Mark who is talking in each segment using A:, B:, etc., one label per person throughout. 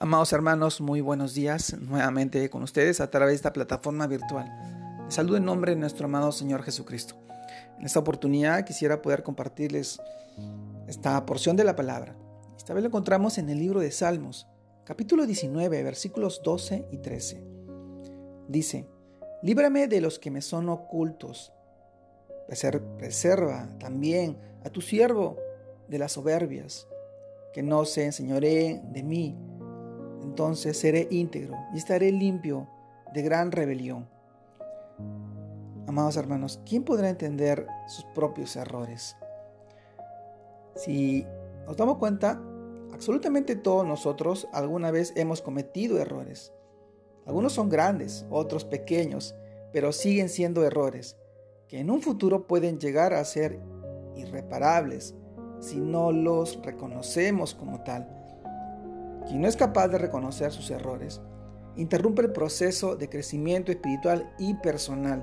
A: Amados hermanos, muy buenos días nuevamente con ustedes a través de esta plataforma virtual. Les saludo en nombre de nuestro amado Señor Jesucristo. En esta oportunidad quisiera poder compartirles esta porción de la palabra. Esta vez lo encontramos en el libro de Salmos, capítulo 19, versículos 12 y 13. Dice, Líbrame de los que me son ocultos. Preserva también a tu siervo de las soberbias, que no se enseñoree de mí entonces seré íntegro y estaré limpio de gran rebelión. Amados hermanos, ¿quién podrá entender sus propios errores? Si nos damos cuenta, absolutamente todos nosotros alguna vez hemos cometido errores. Algunos son grandes, otros pequeños, pero siguen siendo errores, que en un futuro pueden llegar a ser irreparables si no los reconocemos como tal. Quien no es capaz de reconocer sus errores, interrumpe el proceso de crecimiento espiritual y personal,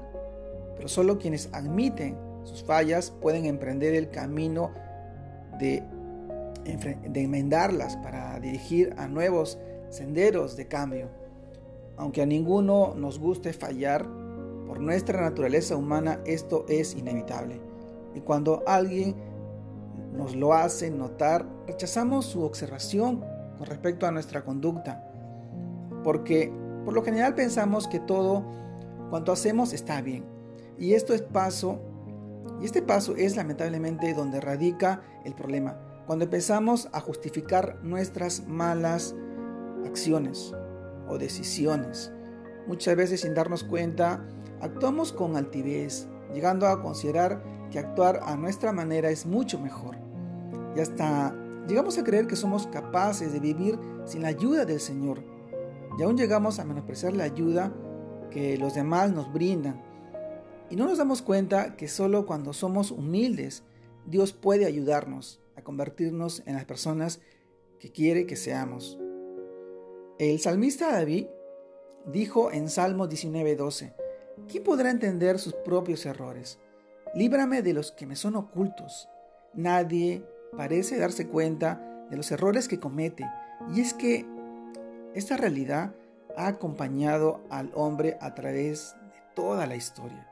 A: pero solo quienes admiten sus fallas pueden emprender el camino de, de enmendarlas para dirigir a nuevos senderos de cambio. Aunque a ninguno nos guste fallar, por nuestra naturaleza humana esto es inevitable. Y cuando alguien nos lo hace notar, rechazamos su observación con respecto a nuestra conducta, porque por lo general pensamos que todo cuanto hacemos está bien. Y esto es paso, y este paso es lamentablemente donde radica el problema, cuando empezamos a justificar nuestras malas acciones o decisiones. Muchas veces sin darnos cuenta, actuamos con altivez, llegando a considerar que actuar a nuestra manera es mucho mejor. Y hasta Llegamos a creer que somos capaces de vivir sin la ayuda del Señor. Y aún llegamos a menospreciar la ayuda que los demás nos brindan. Y no nos damos cuenta que solo cuando somos humildes, Dios puede ayudarnos a convertirnos en las personas que quiere que seamos. El salmista David dijo en Salmo 19:12, ¿quién podrá entender sus propios errores? Líbrame de los que me son ocultos. Nadie parece darse cuenta de los errores que comete. Y es que esta realidad ha acompañado al hombre a través de toda la historia,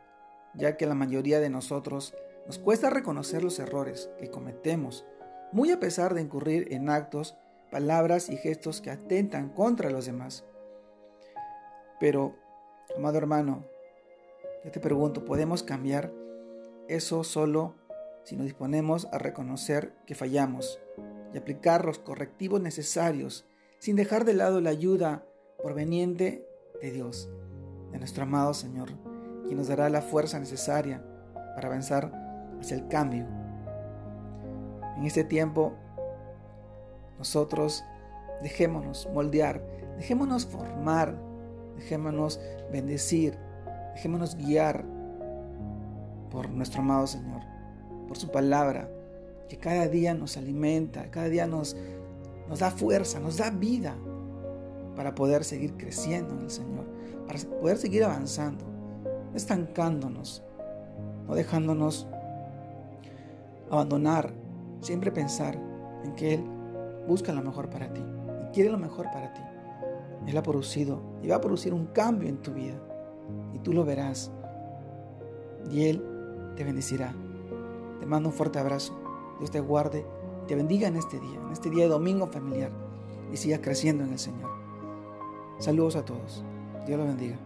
A: ya que la mayoría de nosotros nos cuesta reconocer los errores que cometemos, muy a pesar de incurrir en actos, palabras y gestos que atentan contra los demás. Pero, amado hermano, yo te pregunto, ¿podemos cambiar eso solo si nos disponemos a reconocer que fallamos y aplicar los correctivos necesarios sin dejar de lado la ayuda proveniente de Dios, de nuestro amado Señor, quien nos dará la fuerza necesaria para avanzar hacia el cambio. En este tiempo, nosotros dejémonos moldear, dejémonos formar, dejémonos bendecir, dejémonos guiar por nuestro amado Señor por su palabra, que cada día nos alimenta, cada día nos, nos da fuerza, nos da vida para poder seguir creciendo en el Señor, para poder seguir avanzando, no estancándonos, no dejándonos abandonar, siempre pensar en que Él busca lo mejor para ti y quiere lo mejor para ti. Él ha producido y va a producir un cambio en tu vida y tú lo verás y Él te bendecirá. Te mando un fuerte abrazo. Dios te guarde, te bendiga en este día, en este día de domingo familiar y sigas creciendo en el Señor. Saludos a todos. Dios los bendiga.